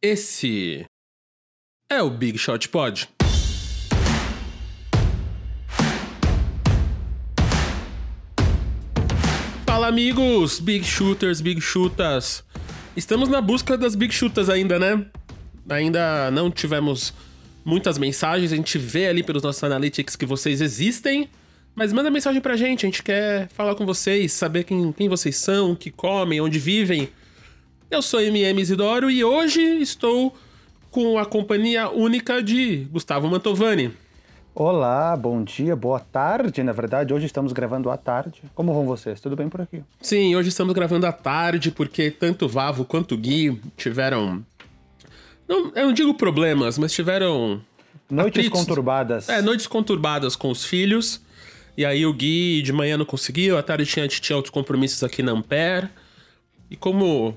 Esse é o Big Shot Pod. Fala amigos, Big Shooters, Big Chutas. Estamos na busca das Big Chutas ainda, né? Ainda não tivemos muitas mensagens, a gente vê ali pelos nossos analytics que vocês existem, mas manda mensagem pra gente, a gente quer falar com vocês, saber quem, quem vocês são, o que comem, onde vivem. Eu sou MM Isidoro e hoje estou com a companhia única de Gustavo Mantovani. Olá, bom dia, boa tarde. Na verdade, hoje estamos gravando à tarde. Como vão vocês? Tudo bem por aqui? Sim, hoje estamos gravando à tarde porque tanto Vavo quanto Gui tiveram. Não, eu não digo problemas, mas tiveram. Noites atritos. conturbadas. É, noites conturbadas com os filhos. E aí o Gui de manhã não conseguiu, à tarde tinha, tinha outros compromissos aqui na Ampere. E como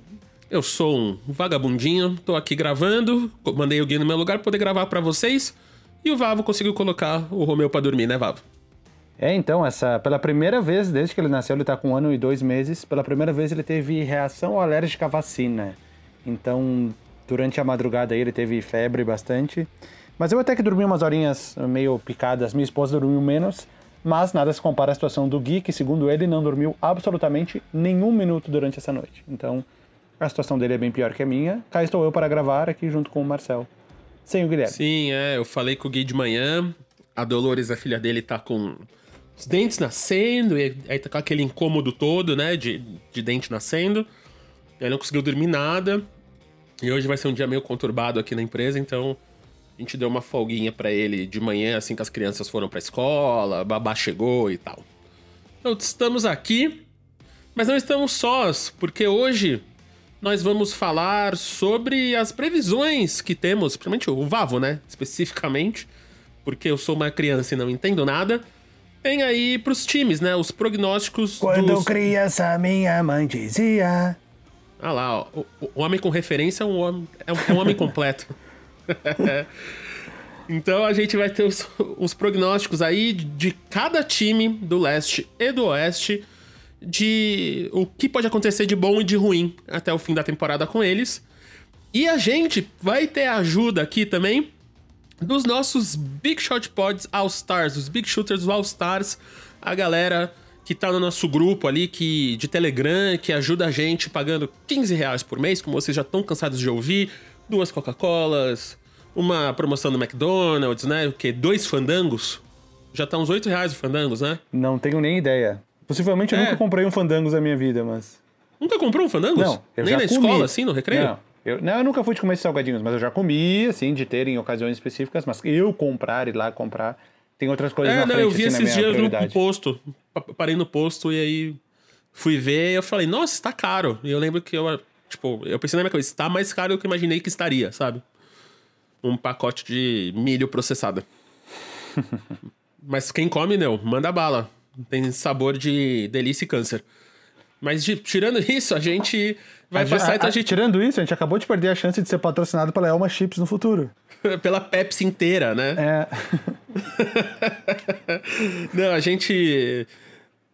eu sou um vagabundinho, tô aqui gravando, mandei o Gui no meu lugar pra poder gravar para vocês. E o Vavo conseguiu colocar o Romeu pra dormir, né, Vavo? É, então, essa pela primeira vez, desde que ele nasceu, ele tá com um ano e dois meses, pela primeira vez ele teve reação alérgica à vacina. Então, durante a madrugada aí ele teve febre bastante. Mas eu até que dormi umas horinhas meio picadas, minha esposa dormiu menos, mas nada se compara à situação do Gui, que segundo ele não dormiu absolutamente nenhum minuto durante essa noite. Então, a situação dele é bem pior que a minha. Cá estou eu para gravar aqui junto com o Marcel. Sem o Guilherme. Sim, é. Eu falei com o Gui de manhã. A Dolores, a filha dele, tá com os dentes nascendo. E aí tá com aquele incômodo todo, né? De, de dente nascendo. Ele não conseguiu dormir nada. E hoje vai ser um dia meio conturbado aqui na empresa, então a gente deu uma folguinha para ele de manhã, assim que as crianças foram pra escola, babá chegou e tal. Então estamos aqui, mas não estamos sós, porque hoje nós vamos falar sobre as previsões que temos, principalmente o Vavo, né? Especificamente, porque eu sou uma criança e não entendo nada. Tem aí pros times, né? Os prognósticos Quando dos... criança, minha mãe dizia. Ah lá, ó, o, o homem com referência é um homem, é um, é um homem completo. então a gente vai ter os, os prognósticos aí de cada time do leste e do oeste de o que pode acontecer de bom e de ruim até o fim da temporada com eles. E a gente vai ter ajuda aqui também dos nossos Big Shot Pods All Stars, os Big Shooters All Stars, a galera que tá no nosso grupo ali que de Telegram, que ajuda a gente pagando 15 reais por mês, como vocês já estão cansados de ouvir, duas Coca-Colas, uma promoção do McDonald's, né? O que? Dois fandangos? Já tá uns 8 reais o fandangos, né? Não tenho nem ideia. Possivelmente eu É. nunca comprei um Fandangos na minha vida, mas. Nunca comprou um fandangos? Não, eu Nem já na comi. escola, assim, no recreio? Não eu, não, eu nunca fui de comer esses salgadinhos, mas eu já comi, assim, de ter em ocasiões específicas, mas eu comprar, ir lá comprar, tem outras coisas É, na não, frente, eu vi assim, esses dias no posto. Pa- Parei no posto e aí fui ver e eu falei, nossa, está caro. E eu lembro que eu, tipo, eu pensei na minha cabeça, está mais caro do que eu imaginei que estaria, sabe? Um pacote de milho processado. Mas quem come, não, manda bala. Tem sabor de delícia e câncer. Mas de- tirando isso, a gente vai A- passar a- então a a- gente Tirando isso, a gente acabou de perder a chance de ser patrocinado pela Elma Chips no futuro. pela Pepsi inteira, né? É. Não, a gente.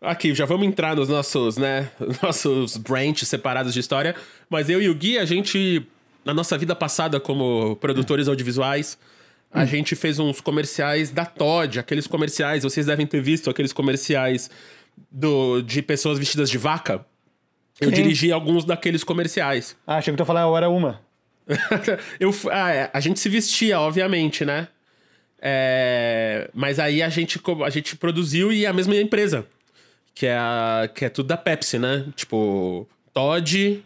Aqui, já vamos entrar nos nossos, né? Nossos branches separados de história. Mas eu e o Gui, a gente, na nossa vida passada como produtores audiovisuais, a gente fez uns comerciais da Todd, aqueles comerciais, vocês devem ter visto aqueles comerciais do, de pessoas vestidas de vaca. Eu Sim. dirigi alguns daqueles comerciais. Ah, achei que tu ia falar, eu era uma. eu, ah, é, a gente se vestia, obviamente, né? É, mas aí a gente, a gente produziu e a mesma empresa. Que é, a, que é tudo da Pepsi, né? Tipo, Todd.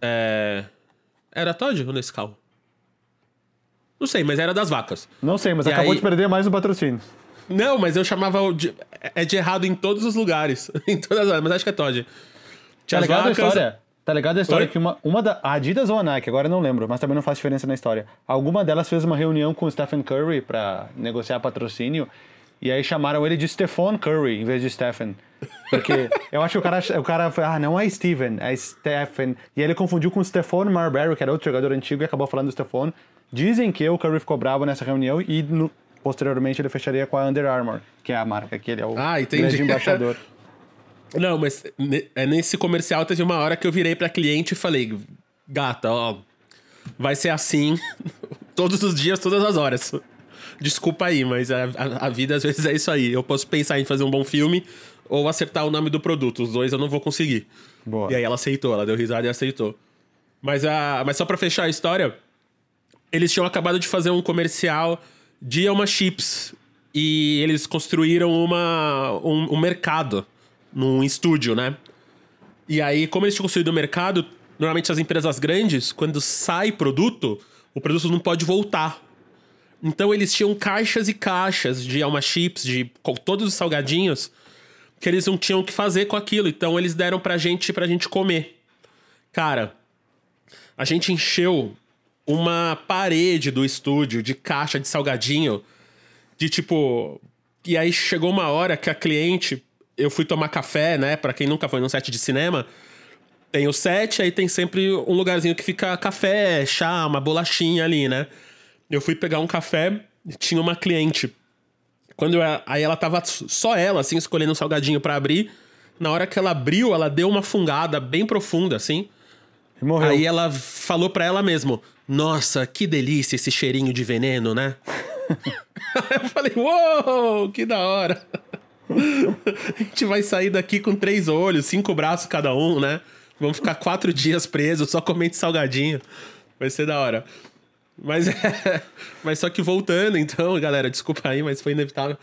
É, era Todd ou Nescau? Não sei, mas era das vacas. Não sei, mas E acabou aí- de perder mais um patrocínio. Não, mas eu chamava. de- é de errado em todos os lugares. em todas as, mas acho que é Todd. Tinha Tá ligado a vacas. história? Tá ligado a história Oi? que uma, uma da. A Adidas ou a Nike, agora não lembro, mas também não faz diferença na história. Alguma delas fez uma reunião com o Stephen Curry pra negociar patrocínio. E aí chamaram ele de Stephon Curry em vez de Stephen. Porque eu acho que o cara, o cara foi, ah, não é Steven, é Stephen. E ele confundiu com o Stephon Marbury, que era outro jogador antigo, e acabou falando do Stephon. Dizem que o Curry ficou bravo nessa reunião e no- posteriormente ele fecharia com a Under Armour, que é a marca que ele é o Ah, grande embaixador. Não, mas é nesse comercial teve uma hora que eu virei pra cliente e falei: Gata, ó. vai ser assim todos os dias, todas as horas. Desculpa aí, mas a, a, a, vida às vezes é isso aí. Eu posso pensar em fazer um bom filme ou acertar o nome do produto. Os dois eu não vou conseguir. Boa. E aí ela aceitou, ela deu risada e aceitou. Mas, a, mas só pra fechar a história, eles tinham acabado de fazer um comercial de Elma Chips. E eles construíram uma, um, um mercado num estúdio, né? E aí, como eles tinham construído o mercado, normalmente as empresas grandes, quando sai produto, o produto não pode voltar. Então eles tinham caixas e caixas de Alma Chips, de todos os salgadinhos, que eles não tinham o que fazer com aquilo. Então eles deram pra gente pra gente comer. Cara, a gente encheu uma parede do estúdio de caixa de salgadinho. De tipo. E aí chegou uma hora que a cliente. Eu fui tomar café, né? Pra quem nunca foi num set de cinema. Tem o set, aí tem sempre um lugarzinho que fica café, chá, uma bolachinha ali, né? Eu fui pegar um café, tinha uma cliente. Quando eu, aí ela tava só ela, assim, escolhendo um salgadinho para abrir. Na hora que ela abriu, ela deu uma fungada bem profunda, assim. E morreu. Aí ela falou para ela mesmo: Nossa, que delícia esse cheirinho de veneno, né? eu falei: Uou, que da hora. A gente vai sair daqui com três olhos, cinco braços cada um, né? Vamos ficar quatro dias presos só comendo salgadinho. Vai ser da hora. Mas é. Mas só que voltando, então, galera, desculpa aí, mas foi inevitável.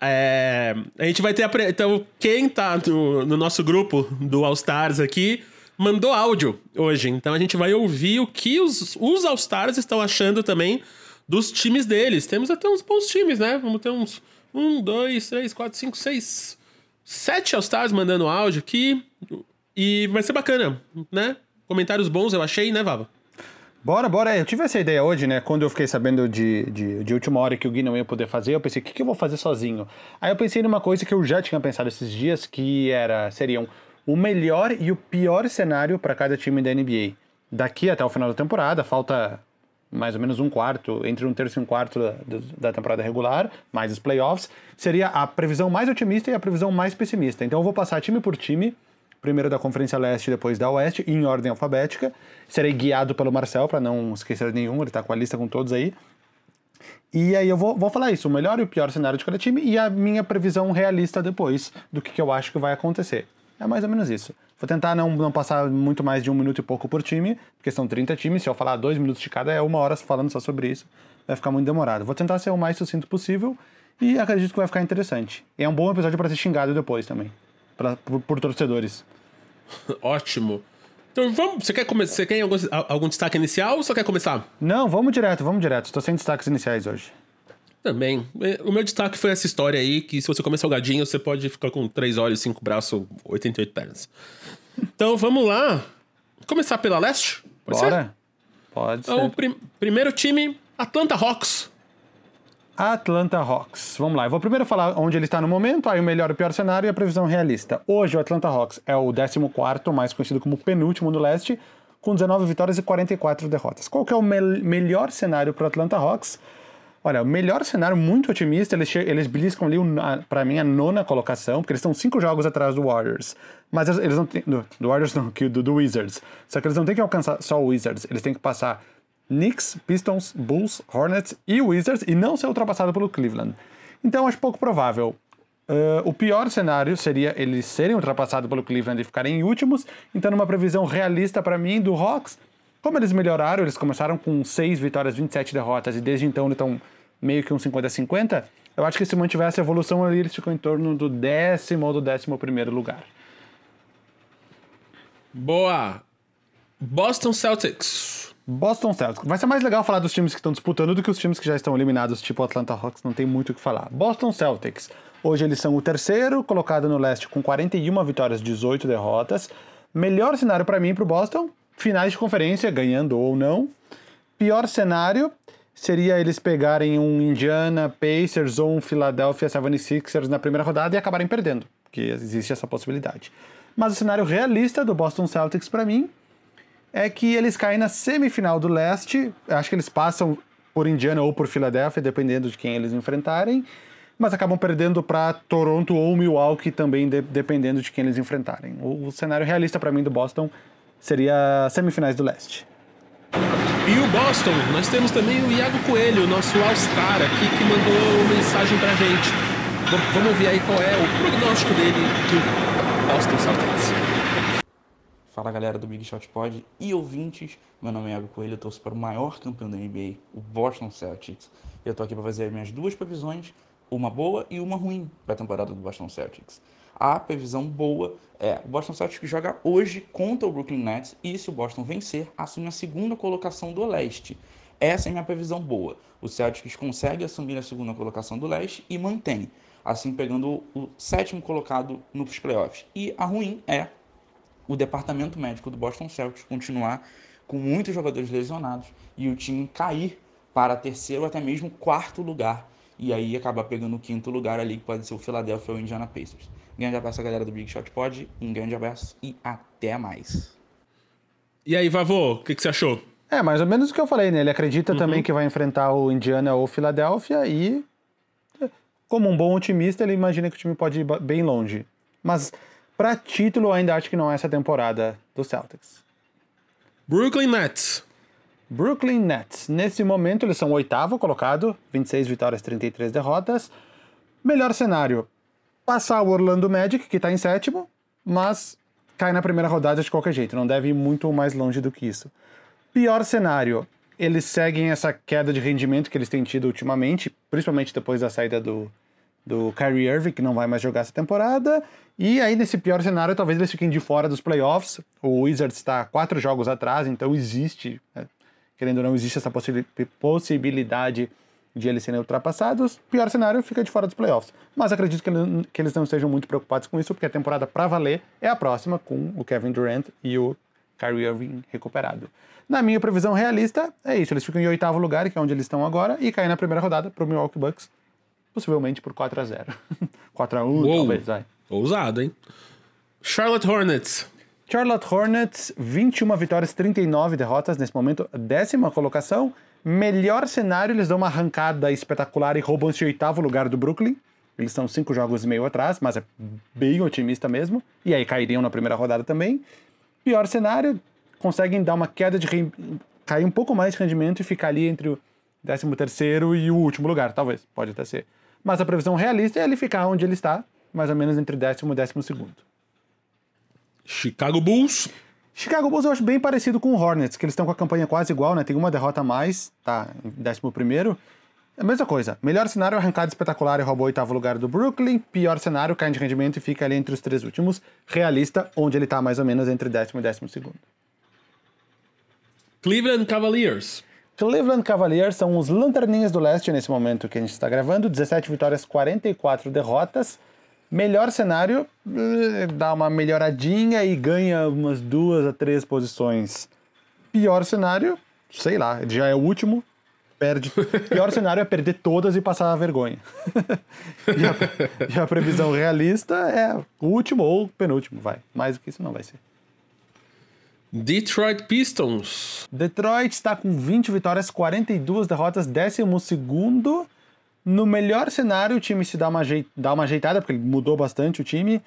É, a gente vai ter. A, então, quem tá no, no nosso grupo do All Stars aqui mandou áudio hoje. Então a gente vai ouvir o que os, os All Stars estão achando também dos times deles. Temos até uns bons times, né? Vamos ter uns. Um, dois, três, quatro, cinco, seis. Sete All Stars mandando áudio aqui. E vai ser bacana, né? Comentários bons eu achei, né, Vava? Bora, bora. Eu tive essa ideia hoje, né? Quando eu fiquei sabendo de, de, de última hora que o Gui não ia poder fazer, eu pensei, o que, que eu vou fazer sozinho? Aí eu pensei numa coisa que eu já tinha pensado esses dias, que era seriam o melhor e o pior cenário para cada time da NBA. Daqui até o final da temporada, falta mais ou menos um quarto, entre um terço e um quarto da, da temporada regular, mais os playoffs, seria a previsão mais otimista e a previsão mais pessimista. Então eu vou passar time por time primeiro da Conferência Leste depois da Oeste, em ordem alfabética. Serei guiado pelo Marcel, para não esquecer nenhum, ele está com a lista com todos aí. E aí eu vou, vou falar isso, o melhor e o pior cenário de cada time e a minha previsão realista depois do que, que eu acho que vai acontecer. É mais ou menos isso. Vou tentar não, não passar muito mais de um minuto e pouco por time, porque são 30 times, se eu falar dois minutos de cada, é uma hora falando só sobre isso, vai ficar muito demorado. Vou tentar ser o mais sucinto possível e acredito que vai ficar interessante. E é um bom episódio para ser xingado depois também, pra, por, por torcedores. Ótimo. Então vamos. Você quer começar? Você quer algum, algum destaque inicial ou só quer começar? Não, vamos direto, vamos direto. Estou sem destaques iniciais hoje. Também. É, o meu destaque foi essa história aí, que se você comer salgadinho, você pode ficar com três olhos, cinco braços, 88 pernas. Então vamos lá. Começar pela leste? Pode Bora. Ser? Pode então, ser. O prim primeiro time, Atlanta Hawks. Atlanta Hawks. Vamos lá, eu vou primeiro falar onde ele está no momento, aí o melhor e o pior cenário e a previsão realista. Hoje o Atlanta Hawks é o 14º, mais conhecido como penúltimo no leste, com 19 vitórias e 44 derrotas. Qual que é o me melhor cenário para o Atlanta Hawks? Olha, o melhor cenário, muito otimista, eles, eles beliscam ali, para mim, a nona colocação, porque eles estão cinco jogos atrás do Warriors. Mas eles não têm. Do, do Warriors não, do, do Wizards. Só que eles não têm que alcançar só o Wizards, eles têm que passar Knicks, Pistons, Bulls, Hornets e Wizards e não ser ultrapassado pelo Cleveland. Então acho pouco provável. Uh, o pior cenário seria eles serem ultrapassados pelo Cleveland e ficarem em últimos. Então, numa previsão realista para mim do Hawks, como eles melhoraram, eles começaram com 6 vitórias, 27 derrotas e desde então eles estão meio que um 50-50. Eu acho que se mantiver essa evolução ali, eles ficam em torno do décimo ou do décimo primeiro lugar. Boa! Boston Celtics. Boston Celtics. Vai ser mais legal falar dos times que estão disputando do que os times que já estão eliminados, tipo Atlanta Hawks, não tem muito o que falar. Boston Celtics. Hoje eles são o terceiro colocado no leste com 41 vitórias, 18 derrotas. Melhor cenário para mim e pro Boston, finais de conferência, ganhando ou não. Pior cenário seria eles pegarem um Indiana Pacers ou um Philadelphia 76ers na primeira rodada e acabarem perdendo, porque existe essa possibilidade. Mas o cenário realista do Boston Celtics para mim é que eles caem na semifinal do leste. Acho que eles passam por Indiana ou por Filadélfia, dependendo de quem eles enfrentarem. Mas acabam perdendo para Toronto ou Milwaukee também, de, dependendo de quem eles enfrentarem. O, o cenário realista para mim do Boston seria semifinais do leste. E o Boston, nós temos também o Iago Coelho, nosso All-Star aqui, que mandou mensagem pra gente. Vamos ver aí qual é o prognóstico dele do Boston Celtics. Fala galera do Big Shot Pod e ouvintes, meu nome é Iago Coelho, eu torço para o maior campeão da NBA, o Boston Celtics. Eu tô aqui para fazer as minhas duas previsões, uma boa e uma ruim para a temporada do Boston Celtics. A previsão boa é o Boston Celtics joga hoje contra o Brooklyn Nets e se o Boston vencer, assume a segunda colocação do leste. Essa é minha previsão boa. O Celtics consegue assumir a segunda colocação do leste e mantém, assim pegando o sétimo colocado nos playoffs. E a ruim é o departamento médico do Boston Celtics continuar com muitos jogadores lesionados e o time cair para terceiro até mesmo quarto lugar e aí acabar pegando o quinto lugar ali, que pode ser o Philadelphia ou o Indiana Pacers. Grande abraço a galera do Big Shot Pod, um grande abraço e até mais. E aí, Vavô, o que, que, você achou? É, mais ou menos o que eu falei, né? Ele acredita uhum. também que vai enfrentar o Indiana ou o Philadelphia e, como um bom otimista, ele imagina que o time pode ir bem longe. Mas, para título, eu ainda acho que não é essa temporada do Celtics. Brooklyn Nets. Brooklyn Nets. Nesse momento, eles são o oitavo colocado, 26 vitórias, 33 derrotas. Melhor cenário: passar o Orlando Magic, que está em sétimo, mas cai na primeira rodada de qualquer jeito, não deve ir muito mais longe do que isso. Pior cenário: eles seguem essa queda de rendimento que eles têm tido ultimamente, principalmente depois da saída do, do Kyrie Irving, que não vai mais jogar essa temporada. E aí, nesse pior cenário, talvez eles fiquem de fora dos playoffs. O Wizards está quatro jogos atrás, então existe né, querendo ou não, existe essa possibilidade de eles serem ultrapassados. Pior cenário, fica de fora dos playoffs. Mas acredito que, ele, que eles não estejam muito preocupados com isso, porque a temporada para valer é a próxima, com o Kevin Durant e o Kyrie Irving recuperado. Na minha previsão realista, é isso. Eles ficam em oitavo lugar, que é onde eles estão agora, e caem na primeira rodada para o Milwaukee Bucks, possivelmente por 4 a 0 4 a 1 Uou, talvez, vai. Ousado, hein? Charlotte Hornets. Charlotte Hornets, 21 vitórias, 39 derrotas, nesse momento, décima colocação. Melhor cenário, eles dão uma arrancada espetacular e roubam esse oitavo lugar do Brooklyn. Eles estão cinco jogos e meio atrás, mas é bem otimista mesmo. E aí cairiam na primeira rodada também. Pior cenário, conseguem dar uma queda de. cair um pouco mais de rendimento e ficar ali entre o 13 terceiro e o último lugar, talvez, pode até ser. Mas a previsão realista é ele ficar onde ele está, mais ou menos entre décimo e décimo segundo. Chicago Bulls. Chicago Bulls eu acho bem parecido com o Hornets, que eles estão com a campanha quase igual, né? Tem uma derrota a mais, tá em décimo primeiro. É a mesma coisa. Melhor cenário, arrancada espetacular e roubou o oitavo lugar do Brooklyn. Pior cenário, cai de rendimento e fica ali entre os três últimos. Realista, onde ele tá mais ou menos entre décimo e décimo segundo. Cleveland Cavaliers. Cleveland Cavaliers são os lanterninhas do leste nesse momento que a gente está gravando. 17 vitórias, 44 derrotas. Melhor cenário, eh, dá uma melhoradinha e ganha umas duas a três posições. Pior cenário, sei lá, já é o último, perde. Pior cenário é perder todas e passar a vergonha. e, a, e, a, previsão realista é o último ou penúltimo, vai. Mais do que isso não vai ser. Detroit Pistons. Detroit está com 20 vitórias, 42 derrotas, 12 segundo no melhor cenário, o time se dá uma, dá uma ajeitada, porque ele mudou bastante o time.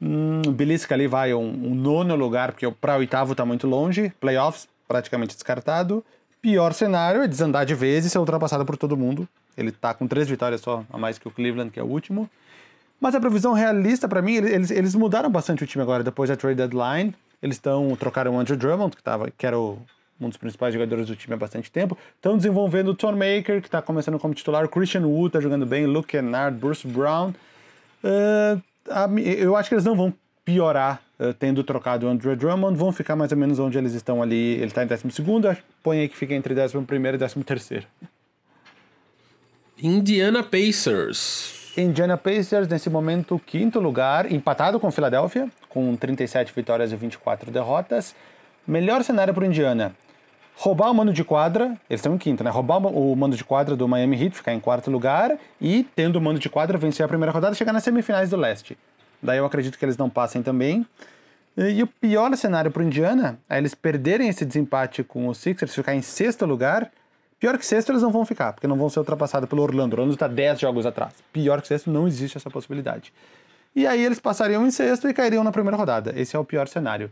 Hum, Belisca ali vai um, um nono lugar, porque para oitavo está muito longe. Playoffs, praticamente descartado. Pior cenário é desandar de vez e ser ultrapassado por todo mundo. Ele está com três vitórias só, a mais que o Cleveland, que é o último. Mas a previsão realista para mim, eles, eles mudaram bastante o time agora, depois da trade deadline. Eles estão trocaram o Andrew Drummond, que, tava, que era o um dos principais jogadores do time há bastante tempo. Estão desenvolvendo o Tom Maker, que está começando como titular, Christian Wood está jogando bem, Luke Kennard, Bruce Brown. Uh, a, eu acho que eles não vão piorar uh, tendo trocado o Andrew Drummond, vão ficar mais ou menos onde eles estão ali. Ele está em 12 segundo, põe aí que fica entre 11 e 13 terceiro. Indiana Pacers. Indiana Pacers, nesse momento, quinto lugar, empatado com Filadélfia, com 37 vitórias e 24 derrotas. Melhor cenário para o Indiana roubar o mando de quadra, eles estão em quinto, né? Roubar o mando de quadra do Miami Heat, ficar em quarto lugar e, tendo o mando de quadra, vencer a primeira rodada e chegar nas semifinais do leste. Daí eu acredito que eles não passem também. E o pior cenário para o Indiana é eles perderem esse desempate com o Sixers, ficar em sexto lugar. Pior que sexto eles não vão ficar, porque não vão ser ultrapassados pelo Orlando. O Orlando está 10 jogos atrás. Pior que sexto, não existe essa possibilidade. E aí eles passariam em sexto e cairiam na primeira rodada. Esse é o pior cenário.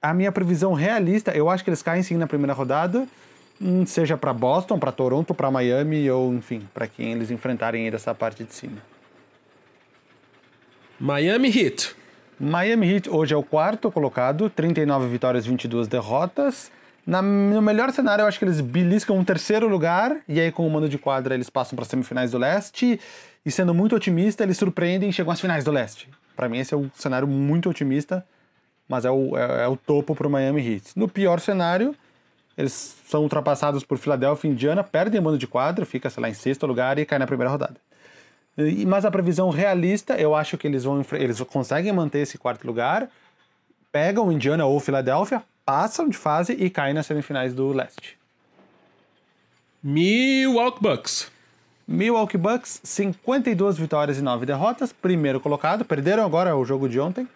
A minha previsão realista, eu acho que eles caem sim na primeira rodada. hum, seja para Boston, para Toronto, para Miami ou enfim, para quem eles enfrentarem aí dessa parte de cima. Miami Heat. Miami Heat hoje é o quarto colocado, 39 vitórias, 22 derrotas. Na, no melhor cenário, eu acho que eles beliscam um terceiro lugar, e aí com o mano de quadra eles passam para semifinais do leste, e sendo muito otimista, eles surpreendem e chegam às finais do leste. Para mim, esse é um cenário muito otimista, mas é o, é, é o topo para o Miami Heat. No pior cenário, eles são ultrapassados por Philadelphia e Indiana, perdem o mano de quadra, fica, sei lá, em sexto lugar e cai na primeira rodada. Mas a previsão realista, eu acho que eles vão eles conseguem manter esse quarto lugar, pegam Indiana ou Filadélfia, passam de fase e caem nas semifinais do leste. Milwaukee Bucks. Milwaukee Bucks, 52 vitórias e 9 derrotas, primeiro colocado, perderam agora o jogo de ontem.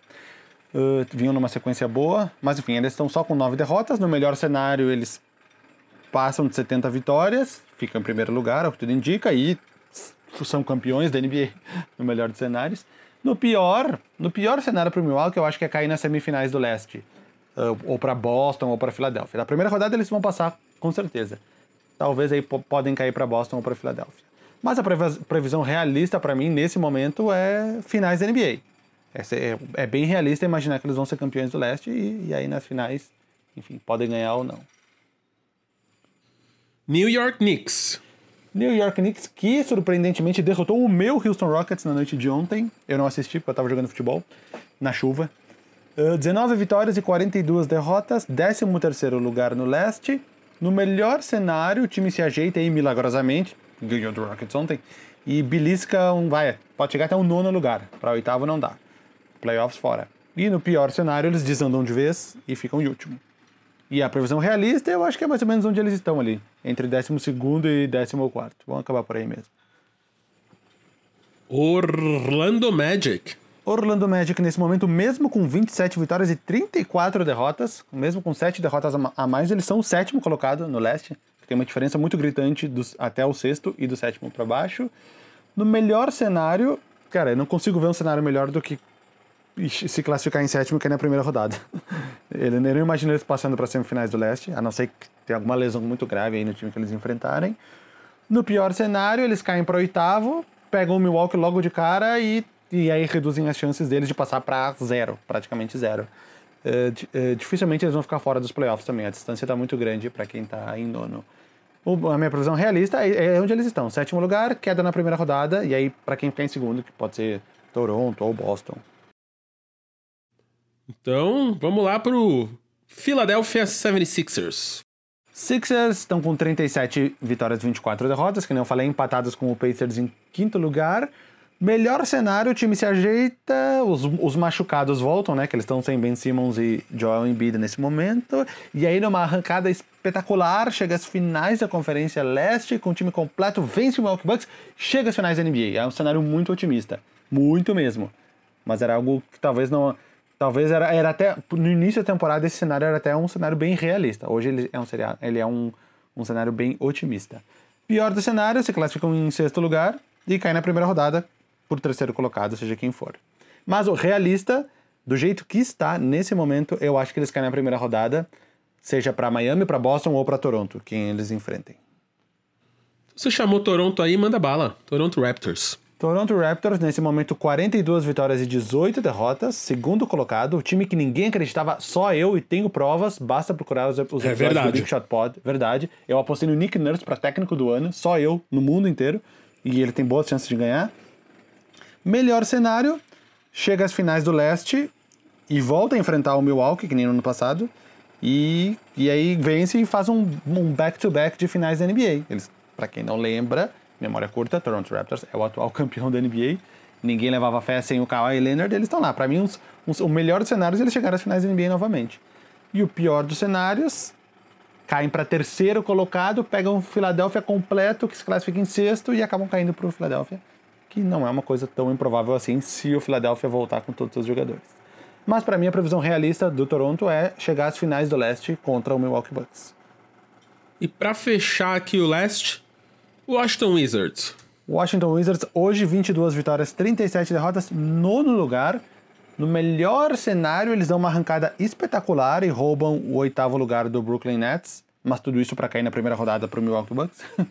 Uh, vinham numa sequência boa, mas enfim, eles estão só com 9 derrotas. No melhor cenário, eles passam de 70 vitórias, ficam em primeiro lugar, é o que tudo indica, e são campeões da NBA no melhor dos cenários. No pior, no pior cenário para o Milwaukee, eu acho que é cair nas semifinais do leste, uh, ou para Boston ou para Filadélfia. Na primeira rodada eles vão passar com certeza. Talvez aí podem cair para Boston ou para Filadélfia. Mas a previsão realista para mim nesse momento é finais da NBA. É, é, bem realista imaginar que eles vão ser campeões do leste e, e aí nas finais, enfim, podem ganhar ou não. New York Knicks. New York Knicks, que surpreendentemente derrotou o meu Houston Rockets na noite de ontem. Eu não assisti porque eu estava jogando futebol na chuva. Uh, 19 vitórias e 42 derrotas, 13 lugar no leste. No melhor cenário, o time se ajeita aí milagrosamente, ganhou do Rockets ontem, e belisca um, vai, pode chegar até um nono lugar. Para oitavo não dá. Playoffs fora. E no pior cenário, eles desandam de vez e ficam em último. E a previsão realista, eu acho que é mais ou menos onde eles estão ali, entre 12 e 14. Vamos acabar por aí mesmo. Orlando Magic. Orlando Magic, nesse momento, mesmo com 27 vitórias e 34 derrotas, mesmo com 7 derrotas a mais, eles são o sétimo colocado no leste. Tem uma diferença muito gritante dos, até o sexto e do sétimo para baixo. No melhor cenário, cara, eu não consigo ver um cenário melhor do que se classificar em sétimo que é na primeira rodada. Ele, eu não imagino eles passando para semifinais do leste, a não ser que tenha alguma lesão muito grave aí no time que eles enfrentarem. No pior cenário, eles caem para oitavo, pegam o Milwaukee logo de cara e, e aí reduzem as chances deles de passar para zero, praticamente zero. Uh, uh, dificilmente eles vão ficar fora dos playoffs também, a distância está muito grande para quem está em nono. O, a minha previsão realista é, é, onde eles estão, sétimo lugar, queda na primeira rodada, e aí para quem ficar em segundo, que pode ser Toronto ou Boston. Então, vamos lá pro Philadelphia 76ers. Sixers estão com 37 vitórias e 24 derrotas, que nem eu falei, empatados com o Pacers em quinto lugar. Melhor cenário, o time se ajeita, os, os machucados voltam, né? Que eles estão sem Ben Simmons e Joel Embiid nesse momento. E aí, numa arrancada espetacular, chega às finais da Conferência Leste, com o time completo, vence o Milwaukee Bucks, chega às finais da NBA. É um cenário muito otimista. Muito mesmo. Mas era algo que talvez não Talvez era, era até. No início da temporada, esse cenário era até um cenário bem realista. Hoje ele é um, ele é um, um cenário bem otimista. Pior do cenário, se classificam em sexto lugar e cai na primeira rodada por terceiro colocado, seja quem for. Mas o realista, do jeito que está nesse momento, eu acho que eles caem na primeira rodada, seja para Miami, para Boston ou para Toronto, quem eles enfrentem. Você chamou Toronto aí, manda bala. Toronto Raptors. Toronto Raptors, nesse momento, 42 vitórias e 18 derrotas, segundo colocado, o time que ninguém acreditava, só eu, e tenho provas, basta procurar os, os é verdade. do Big Shot Pod, verdade. Eu apostei no Nick Nurse para técnico do ano, só eu, no mundo inteiro, e ele tem boas chances de ganhar. Melhor cenário, chega às finais do leste e volta a enfrentar o Milwaukee, que nem no ano passado, e, e aí vence e faz um back-to-back -back de finais da NBA. Eles, para quem não lembra, memória curta, Toronto Raptors é o atual campeão da NBA. Ninguém levava fé sem o Kawhi Leonard, eles estão lá. Para mim, uns, uns, o melhor dos cenários eles chegaram às finais da NBA novamente. E o pior dos cenários, caem para terceiro colocado, pegam o Philadelphia completo, que se classifica em sexto, e acabam caindo para o Philadelphia, que não é uma coisa tão improvável assim se o Philadelphia voltar com todos os jogadores. Mas para mim a previsão realista do Toronto é chegar às finais do leste contra o Milwaukee Bucks. E para fechar aqui o leste, Washington Wizards. Washington Wizards, hoje 22 vitórias, 37 derrotas, nono lugar. No melhor cenário, eles dão uma arrancada espetacular e roubam o oitavo lugar do Brooklyn Nets. mas tudo isso para cair na primeira rodada para o Milwaukee Bucks.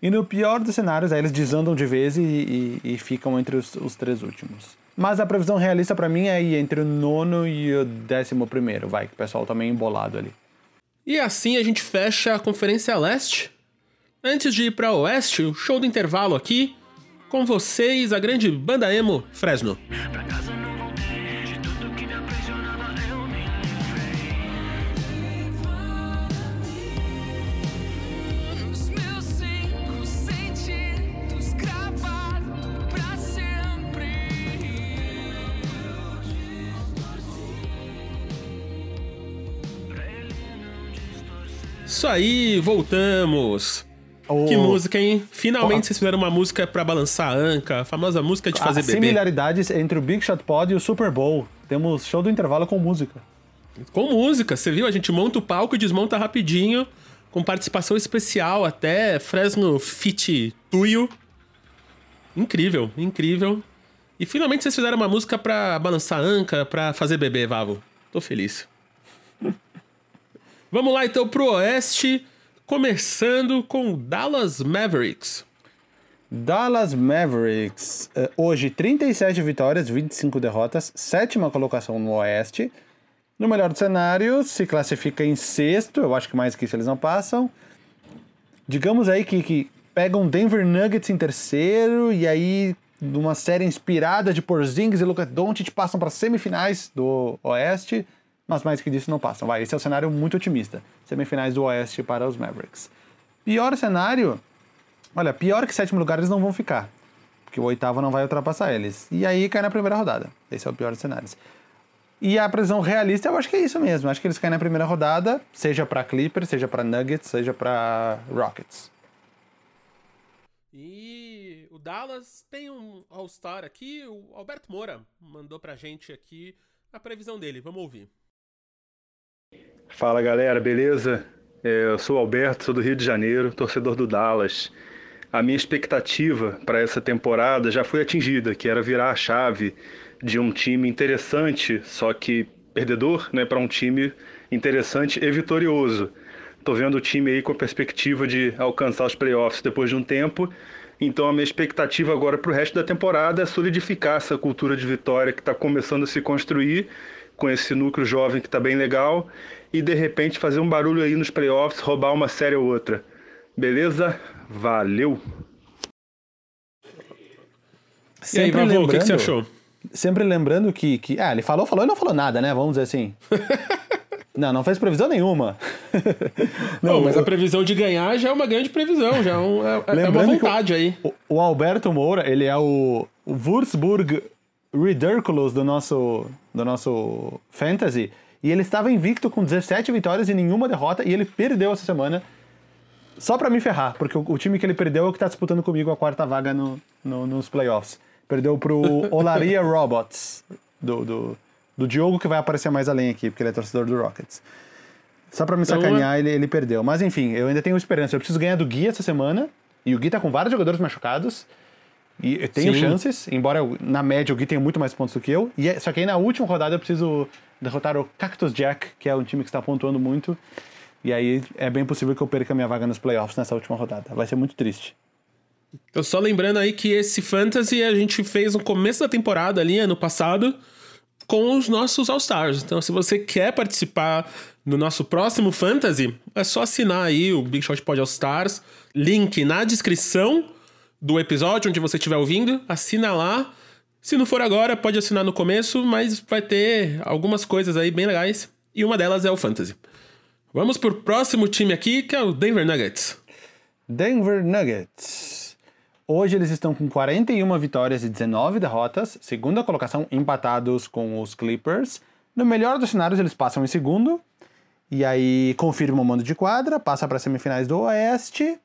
e no pior dos cenários, aí eles desandam de vez e, e, e ficam entre os, os, três últimos. Mas a previsão realista para mim é ir entre o nono e o décimo primeiro, vai, que o pessoal tá meio embolado ali. E assim a gente fecha a Conferência Leste. Antes de ir para Oeste, o show do intervalo aqui, com vocês, a grande banda emo Fresno. Isso aí, voltamos. Oh. Que música, hein? Finalmente oh. vocês fizeram uma música para balançar a anca, a famosa música de fazer bebê. similaridades entre o Big Shot Pod e o Super Bowl. Temos show do intervalo com música. Com música, você viu? A gente monta o palco e desmonta rapidinho, com participação especial até Fresno Fit Tuyo. Incrível, incrível. E finalmente vocês fizeram uma música pra balançar a anca, pra fazer bebê, Vavo. Tô feliz. Vamos lá então pro Oeste, começando com Dallas Mavericks. Dallas Mavericks, eh, hoje 37 vitórias, 25 derrotas, sétima colocação no Oeste. No melhor dos cenários, se classifica em sexto, eu acho que mais que isso eles não passam. Digamos aí que, que pegam Denver Nuggets em terceiro e aí numa série inspirada de Porzingis e Luka Doncic passam para semifinais do Oeste mas mais que disso não passam. Vai, esse é o cenário muito otimista. Semifinais do Oeste para os Mavericks. Pior cenário, olha, pior que sétimo lugar eles não vão ficar, porque o oitavo não vai ultrapassar eles. E aí cai na primeira rodada. Esse é o pior dos cenários. E a previsão realista, eu acho que é isso mesmo. Acho que eles caem na primeira rodada, seja para Clippers, seja para Nuggets, seja para Rockets. E o Dallas tem um All-Star aqui, o Alberto Moura mandou pra gente aqui a previsão dele. Vamos ouvir. Fala galera, beleza? É, eu sou Alberto, sou do Rio de Janeiro, torcedor do Dallas. A minha expectativa para essa temporada já foi atingida, que era virar a chave de um time interessante, só que perdedor, né, para um time interessante e vitorioso. Tô vendo o time aí com a perspectiva de alcançar os playoffs depois de um tempo. Então a minha expectativa agora para o resto da temporada é solidificar essa cultura de vitória que está começando a se construir com esse núcleo jovem que está bem legal e de repente fazer um barulho aí nos playoffs, roubar uma série ou outra. Beleza? Valeu! E aí, Vavô, o que, que, você achou? Sempre lembrando que, que. Ah, ele falou, falou e não falou nada, né? Vamos dizer assim. não, não fez previsão nenhuma. não, mas a previsão de ganhar já é uma grande previsão, já é, um, é, é uma vontade o, aí. O, o, Alberto Moura, ele é o, o Würzburg Ridiculous do nosso, do nosso Fantasy. E ele estava invicto com 17 vitórias e nenhuma derrota. E ele perdeu essa semana só para me ferrar, porque o, o, time que ele perdeu é o que está disputando comigo a quarta vaga no, no, nos playoffs. Perdeu pro Olaria Robots, do, do, do Diogo, que vai aparecer mais além aqui, porque ele é torcedor do Rockets. Só pra me então, sacanear, ele, ele perdeu. Mas enfim, eu ainda tenho esperança. Eu preciso ganhar do Gui essa semana. E o Gui tá com vários jogadores machucados. E eu tenho Sim. chances, embora eu, na média o Gui tenha muito mais pontos do que eu. E é, só que aí na última rodada eu preciso derrotar o Cactus Jack, que é um time que está pontuando muito. E aí é bem possível que eu perca minha vaga nos playoffs nessa última rodada. Vai ser muito triste. Então, só lembrando aí que esse Fantasy a gente fez no começo da temporada ali, ano passado, com os nossos All-Stars. Então, se você quer participar no nosso próximo Fantasy, é só assinar aí o Big Shot Pod All-Stars. Link na descrição do episódio, onde você estiver ouvindo, assina lá. Se não for agora, pode assinar no começo, mas vai ter algumas coisas aí bem legais. E uma delas é o Fantasy. Vamos pro próximo time aqui, que é o Denver Nuggets. Denver Nuggets. Hoje eles estão com 41 vitórias e 19 derrotas, segunda colocação, empatados com os Clippers. No melhor dos cenários, eles passam em segundo, e aí confirma o mando de quadra, passa para semifinais do Oeste.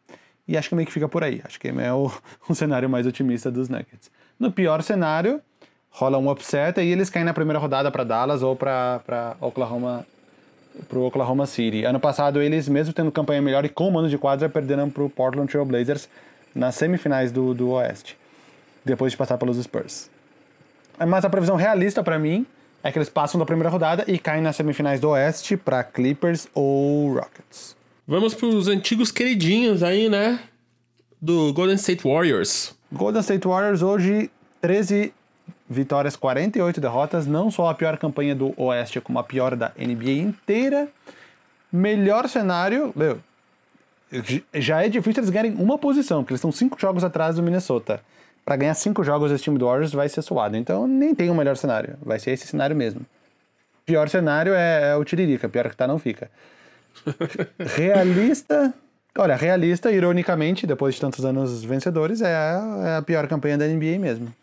E acho que meio que fica por aí. Acho que é o, o cenário mais otimista dos Nuggets. No pior cenário, rola um upset e eles caem na primeira rodada para Dallas ou para Oklahoma pro Oklahoma City. Ano passado eles, mesmo tendo campanha melhor e com mano de quadra, perderam pro Portland Trail Blazers nas semifinais do, do Oeste, depois de passar pelos Spurs. Mas a previsão realista para mim é que eles passam da primeira rodada e caem nas semifinais do Oeste para Clippers ou Rockets. Vamos pros antigos queridinhos aí, né? Do Golden State Warriors. Golden State Warriors hoje 13 vitórias, 48 derrotas. Não só a pior campanha do Oeste, como a pior da NBA inteira. Melhor cenário, meu, já é difícil eles ganharem uma posição, porque eles estão cinco jogos atrás do Minnesota. Para ganhar cinco jogos esse time do Warriors vai ser suado. Então nem tem o um melhor cenário. Vai ser esse cenário mesmo. Pior cenário é, é o Tiririca. Pior que tá, não fica. realista. Olha, realista, ironicamente, depois de tantos anos vencedores, é a, é a pior campanha da NBA mesmo.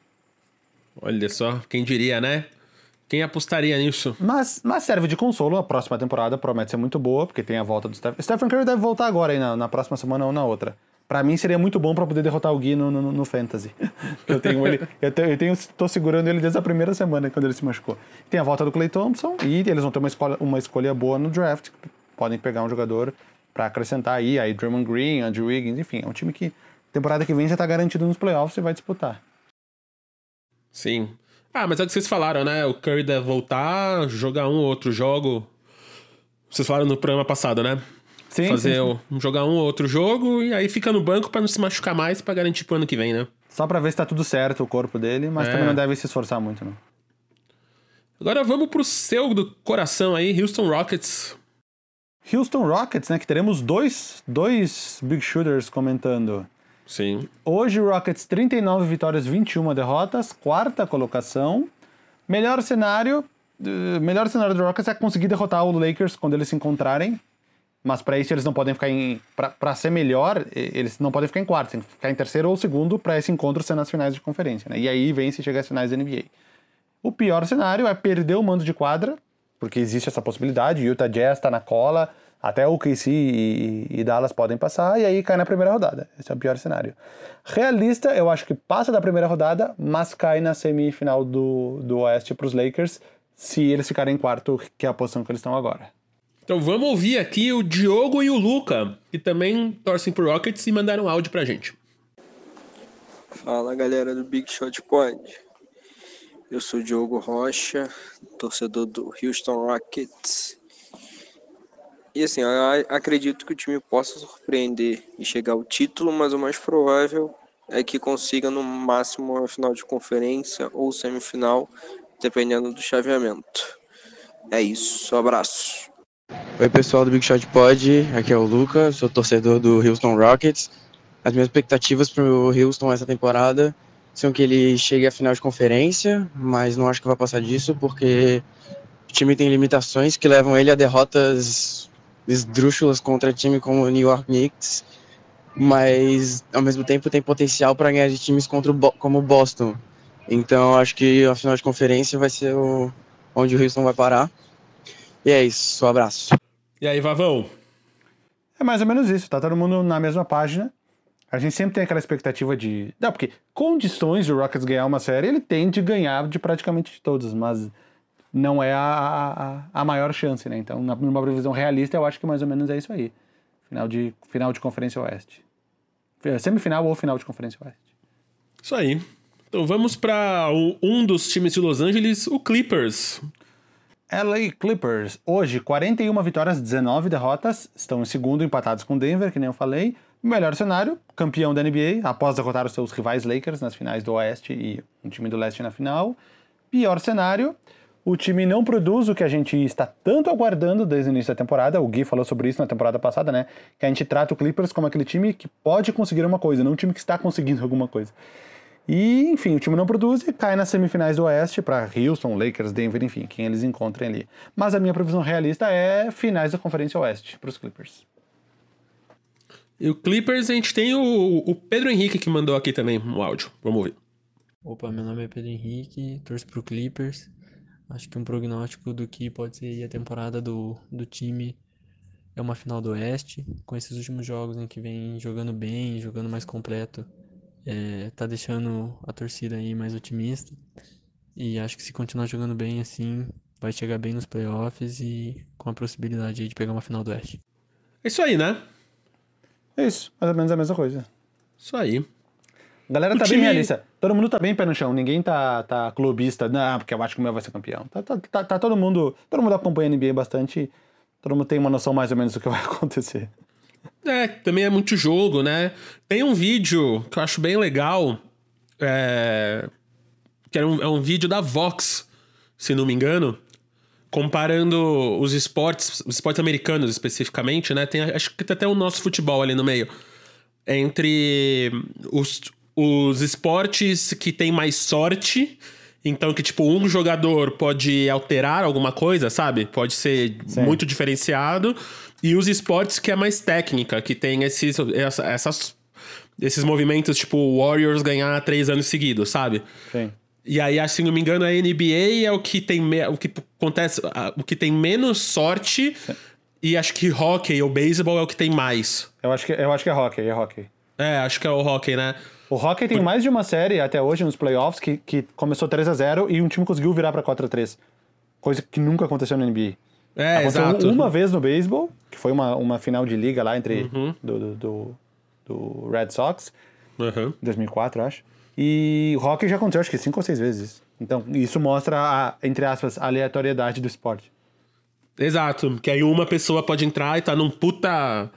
Olha só, quem diria, né? Quem apostaria nisso? Mas, mas serve de consolo. A próxima temporada promete ser muito boa, porque tem a volta do Stephen. Stephen Curry deve voltar agora aí na, na próxima semana ou na outra. Pra mim seria muito bom para poder derrotar o Gui no, no, no Fantasy. eu tenho ele. Eu, tenho, eu tenho, tô segurando ele desde a primeira semana, quando ele se machucou. Tem a volta do Clay Thompson e eles vão ter uma escolha, uma escolha boa no draft. Podem pegar um jogador para acrescentar aí, aí Draymond Green, Andrew Wiggins, enfim. É um time que temporada que vem já tá garantido nos playoffs e vai disputar. Sim. Ah, mas é o que vocês falaram, né? O Curry deve voltar, jogar um ou outro jogo. Vocês falaram no programa passado, né? Sim, Fazer sim, sim. Jogar um ou outro jogo e aí fica no banco para não se machucar mais para garantir pro ano que vem, né? Só pra ver se tá tudo certo o corpo dele, mas É. também não deve se esforçar muito, não. Agora vamos pro seu do coração aí, Houston Rockets. Houston Rockets, né? Que teremos dois, dois Big Shooters comentando. Sim. Hoje, Rockets 39 vitórias, 21 derrotas, quarta colocação. Melhor cenário, eh, melhor cenário do Rockets é conseguir derrotar o Lakers quando eles se encontrarem. Mas para isso eles não podem ficar em para ser melhor, eles não podem ficar em quarto, tem que ficar em terceiro ou segundo para esse encontro ser nas finais de conferência, né? E aí vem se chegar às finais da NBA. O pior cenário é perder o mando de quadra, porque existe essa possibilidade, o Utah Jazz está na cola, até o KC e, e Dallas podem passar, e aí cai na primeira rodada. Esse é o pior cenário. Realista, eu acho que passa da primeira rodada, mas cai na semifinal do, do Oeste para os Lakers, se eles ficarem em quarto, que é a posição que eles estão agora. Então vamos ouvir aqui o Diogo e o Luca, que também torcem pro Rockets e mandaram áudio pra gente. Fala galera do Big Shot Pod. Eu sou Diogo Rocha, torcedor do Houston Rockets. E assim, acredito que o time possa surpreender e chegar ao título, mas o mais provável é que consiga no máximo a final de conferência ou semifinal, dependendo do chaveamento. É isso, abraço. Oi pessoal do Big Shot Pod, aqui é o Luca, sou torcedor do Houston Rockets. As minhas expectativas para o Houston essa temporada são que ele chegue à final de conferência, mas não acho que vai passar disso porque o time tem limitações que levam ele a derrotas esdrúxulas contra time como o New York Knicks, mas ao mesmo tempo tem potencial para ganhar de times contra o Bo- como o Boston. Então acho que a final de conferência vai ser o, onde o Houston vai parar. E é isso, um abraço. E aí, Vavão? É mais ou menos isso, tá todo mundo na mesma página. A gente sempre tem aquela expectativa de. Não, porque condições de o Rockets ganhar uma série, ele tem de ganhar de praticamente todos, mas não é a, a, a maior chance, né? Então, numa previsão realista, eu acho que mais ou menos é isso aí. Final de, final de Conferência Oeste. É, Semifinal ou final de Conferência Oeste. Isso aí. Então vamos pra o- um dos times de Los Angeles, o Clippers. LA Clippers, hoje 41 vitórias, 19 derrotas, estão em segundo empatados com Denver, que nem eu falei. Melhor cenário, campeão da NBA, após derrotar os seus rivais Lakers nas finais do Oeste e um time do Leste na final. Pior cenário, o time não produz o que a gente está tanto aguardando desde o início da temporada. O Gui falou sobre isso na temporada passada, né? Que a gente trata o Clippers como aquele time que pode conseguir uma coisa, não um time que está conseguindo alguma coisa. E, enfim, o time não produz e cai nas semifinais do Oeste para Houston, Lakers, Denver, enfim, quem eles encontrem ali. Mas a minha previsão realista é finais da Conferência Oeste para os Clippers. E o Clippers, a gente tem o, o Pedro Henrique que mandou aqui também um áudio. Vamos ouvir. Opa, meu nome é Pedro Henrique, torço pro Clippers. Acho que um prognóstico do que pode ser a temporada do, do time é uma final do Oeste. Com esses últimos jogos em que vem jogando bem, jogando mais completo, é, tá deixando a torcida aí mais otimista. E acho que se continuar jogando bem assim, vai chegar bem nos playoffs e com a possibilidade de pegar uma final do Oeste. É isso aí, né? É isso, mais ou menos a mesma coisa. Isso aí. A galera O tá time- bem realista. Todo mundo tá bem pé no chão. Ninguém tá, tá clubista. Não, porque eu acho que o meu vai ser campeão. Tá, tá, tá, tá todo mundo. Todo mundo acompanha a NBA bastante. Todo mundo tem uma noção mais ou menos do que vai acontecer. É, também é muito jogo, né? Tem um vídeo que eu acho bem legal, é... que é um, é um vídeo da Vox, se não me engano, comparando os esportes, os esportes americanos especificamente, né? Tem, acho que tem até o nosso futebol ali no meio. Entre os, os esportes que tem mais sorte então, que, tipo, um jogador pode alterar alguma coisa, sabe? Pode ser Sim. muito diferenciado. E os esportes que é mais técnica, que tem esses, essas, esses movimentos, tipo, Warriors ganhar três anos seguidos, sabe? Sim. E aí, se não me engano, a NBA é o que tem, o que acontece, o que tem menos sorte. E acho que hockey ou beisebol é o que tem mais. Eu acho que, eu acho que é hockey, é hockey. É, acho que é o hockey, né? O Hockey tem mais de uma série até hoje nos playoffs que, que começou 3 a 0 e um time conseguiu virar para 4 a 3 Coisa que nunca aconteceu na NBA. É, aconteceu exato. uma vez no beisebol, que foi uma, uma final de liga lá entre uhum. do, do, do, do, Red Sox, uhum. 2004, acho. E hockey já aconteceu, acho que cinco ou seis vezes. Então, isso mostra, a, entre aspas, a aleatoriedade do esporte. Exato, que aí uma pessoa pode entrar e tá num puta,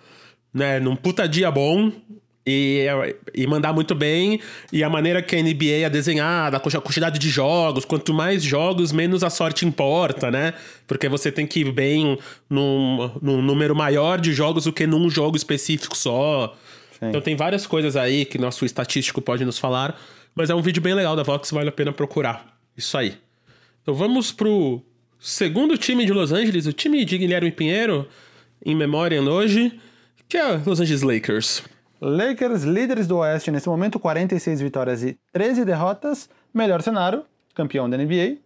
né, num puta dia bom, e, e mandar muito bem. E a maneira que a NBA é desenhada, a quantidade de jogos, quanto mais jogos, menos a sorte importa, né? Porque você tem que ir bem num, num número maior de jogos do que num jogo específico só. Sim. Então tem várias coisas aí que nosso estatístico pode nos falar. Mas é um vídeo bem legal da Vox, vale a pena procurar. Isso aí. Então vamos pro segundo time de Los Angeles, o time de Guilherme Pinheiro, em memória hoje, que é Los Angeles Lakers. Lakers, líderes do Oeste nesse momento, 46 vitórias e 13 derrotas. Melhor cenário, campeão da NBA.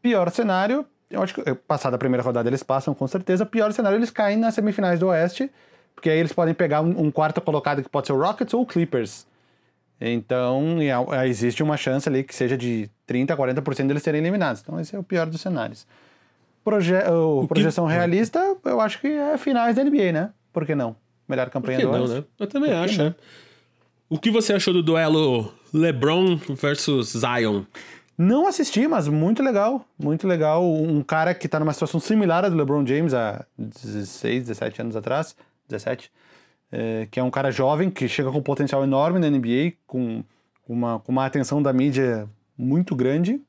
Pior cenário, eu acho que passada a primeira rodada eles passam com certeza. Pior cenário, eles caem nas semifinais do Oeste, porque aí eles podem pegar um, um quarto colocado que pode ser o Rockets ou o Clippers. Então, existe uma chance ali que seja de 30% a 40% deles serem eliminados. Então, esse é o pior dos cenários. Proje o projeção realista, eu acho que é finais da NBA, né? Por que não? Melhor campanha do não, né? Eu também acho, né? O que você achou do duelo LeBron versus Zion? Não assisti, mas muito legal. Muito legal. Um cara que tá numa situação similar à do LeBron James há 16, 17 anos atrás. 17. É, que é um cara jovem que chega com um potencial enorme na NBA, com uma, com uma atenção da mídia muito grande.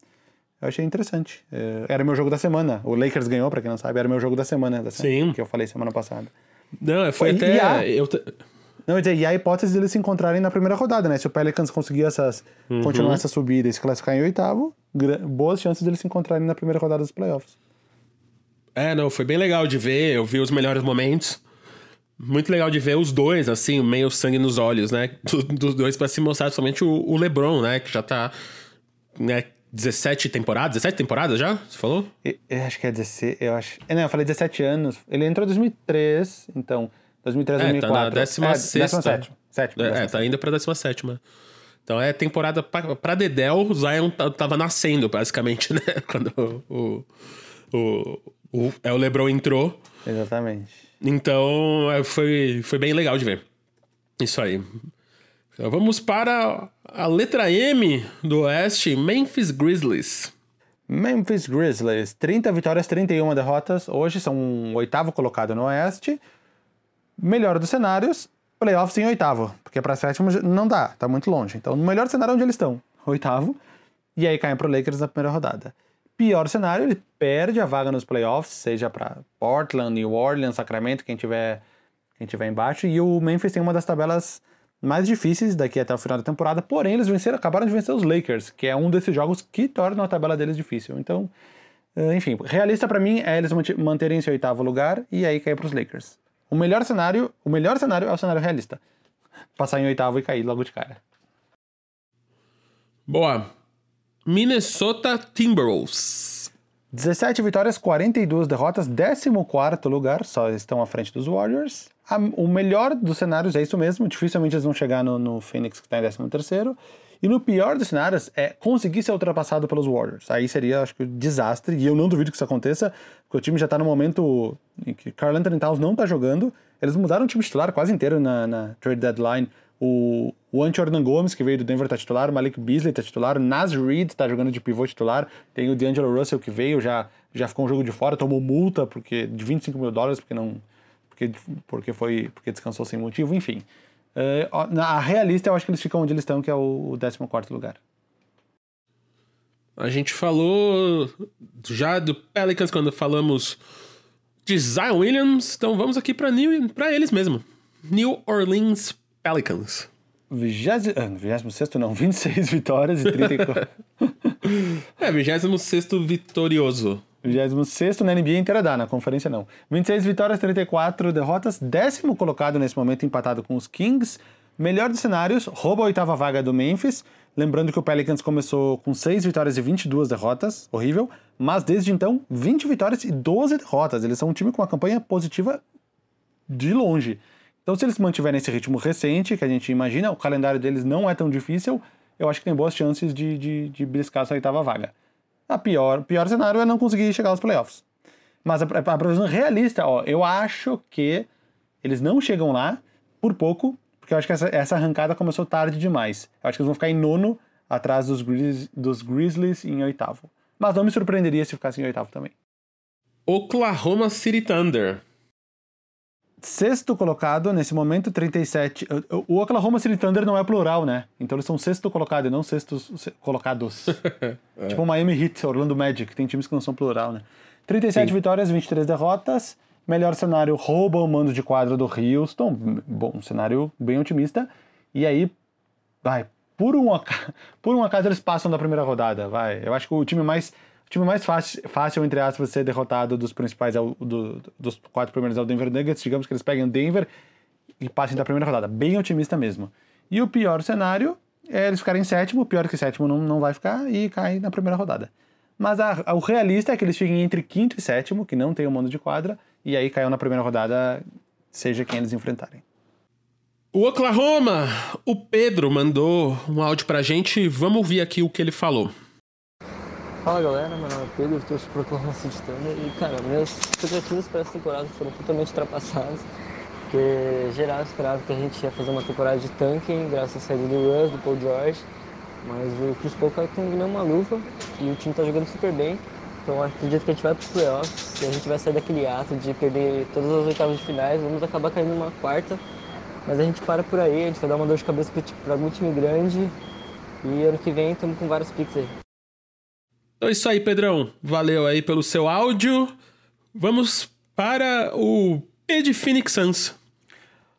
Eu achei interessante. É, era meu jogo da semana. O Lakers ganhou, para quem não sabe, era meu jogo da semana. Da Sim. Que eu falei semana passada. Não, foi e, até. E a, eu te... Não, e a hipótese deles se encontrarem na primeira rodada, né? Se o Pelicans conseguir essas, uhum. continuar essa subida e se classificar em oitavo, boas chances deles se encontrarem na primeira rodada dos playoffs. É, não, foi bem legal de ver. Eu vi os melhores momentos. Muito legal de ver os dois, assim, meio sangue nos olhos, né? Dos dois para se mostrar, somente o, o LeBron, né? Que já tá. Né, 17 temporadas? 17 temporadas já? Você falou? Eu, eu acho que é 16. Eu acho. É, não, eu falei 17 anos. Ele entrou em 2003, então. 2003, é, 2004. Tá na 16. É, 17. Sétima, é, é, tá indo pra 17. Então é temporada pra, pra Dedel, o Zion tava nascendo, basicamente, né? Quando o, o, o, é, o LeBron entrou. Exatamente. Então é, foi, foi bem legal de ver. Isso aí. Então, vamos para a letra M do Oeste, Memphis Grizzlies. Memphis Grizzlies, 30 vitórias, 31 derrotas. Hoje são um oitavo colocado no Oeste. Melhor dos cenários, playoffs em oitavo, porque para sétimo não dá, tá muito longe. Então, no melhor cenário onde eles estão, oitavo, e aí caem pro Lakers na primeira rodada. Pior cenário, ele perde a vaga nos playoffs, seja para Portland, New Orleans, Sacramento, quem tiver, quem tiver embaixo, e o Memphis tem uma das tabelas mais difíceis daqui até o final da temporada, porém eles venceram, acabaram de vencer os Lakers, que é um desses jogos que tornam a tabela deles difícil. Então, eh, enfim, realista para mim é eles manterem esse oitavo lugar e aí cair para os Lakers. O melhor cenário, o melhor cenário é o cenário realista. Passar em oitavo e cair logo de cara. Boa. Minnesota Timberwolves. 17 vitórias, 42 derrotas, 14 lugar, só estão à frente dos Warriors. O melhor dos cenários é isso mesmo, dificilmente eles vão chegar no, no Phoenix que está em 13 e no pior dos cenários é conseguir ser ultrapassado pelos Warriors. Aí seria, acho que, um desastre, e eu não duvido que isso aconteça, porque o time já está no momento em que Carl Anthony Towns não está jogando. Eles mudaram o time titular quase inteiro na, na trade deadline. O, o Ante Jordan Gomes, que veio do Denver, está titular. Malik Beasley está titular. Nas Reed está jogando de pivô titular. Tem o D'Angelo Russell, que veio, já, já ficou um jogo de fora, tomou multa porque, de 25 mil dólares, porque não porque, porque, foi, porque descansou sem motivo, enfim. Uh, na realista, eu acho que eles ficam onde eles estão, que é o 14 lugar. A gente falou já do Pelicans quando falamos de Zion Williams, então vamos aqui para eles mesmo. New Orleans Pelicans. 26 ah, não, 26 vitórias e 34. é, 26 vitorioso. 26 na NBA inteira dá, na conferência não. 26 vitórias, 34 derrotas, décimo colocado nesse momento empatado com os Kings. Melhor dos cenários, rouba a oitava vaga do Memphis. Lembrando que o Pelicans começou com 6 vitórias e 22 derrotas, horrível. Mas desde então, 20 vitórias e 12 derrotas. Eles são um time com uma campanha positiva de longe. Então, se eles mantiverem esse ritmo recente, que a gente imagina, o calendário deles não é tão difícil, eu acho que tem boas chances de, de, de bliscar essa oitava vaga. A pior, pior cenário é não conseguir chegar aos playoffs. Mas a, a previsão realista, ó, eu acho que eles não chegam lá por pouco, porque eu acho que essa, essa arrancada começou tarde demais. Eu acho que eles vão ficar em nono, atrás dos, Grizz, dos Grizzlies em oitavo. Mas não me surpreenderia se ficassem em oitavo também. Oklahoma City Thunder sexto colocado nesse momento, 37. O Oklahoma City Thunder não é plural, né? Então eles são sexto colocado e não sextos colocados. é. Tipo o Miami Heat, Orlando Magic, tem times que não são plural, né? 37 Sim. vitórias, 23 derrotas. Melhor cenário, rouba o mando de quadra do Houston. Bom, um cenário bem otimista. E aí, vai, por um, por um acaso eles passam da primeira rodada, vai. Eu acho que o time mais time mais fácil, fácil entre aspas, ser derrotado dos principais, é o, do, dos quatro primeiros é o Denver Nuggets. Digamos que eles peguem o Denver e passem da primeira rodada. Bem otimista mesmo. E o pior cenário é eles ficarem em sétimo. Pior que sétimo não, não vai ficar e cair na primeira rodada. Mas a, a, o realista é que eles fiquem entre quinto e sétimo, que não tem o um mando de quadra, e aí caiu na primeira rodada, seja quem eles enfrentarem. O Oklahoma, o Pedro mandou um áudio pra gente, vamos ouvir aqui o que ele falou. Fala galera, meu nome é Pedro, eu torço pro Oklahoma City Thunder e cara, minhas expectativas para essa temporada foram totalmente ultrapassadas, porque geral esperava que a gente ia fazer uma temporada de tanking graças à saída do Russ, do Paul George, mas o Chris Paul caiu com uma luva e o time tá jogando super bem, então acredito que a gente vai pros playoffs e a gente vai sair daquele ato de perder todas as oitavas de finais, vamos acabar caindo numa quarta, mas a gente para por aí, a gente vai dar uma dor de cabeça para algum time grande. E ano que vem estamos com vários picks aí. Então é isso aí, Pedrão. Valeu aí pelo seu áudio. Vamos para o P de Phoenix Suns.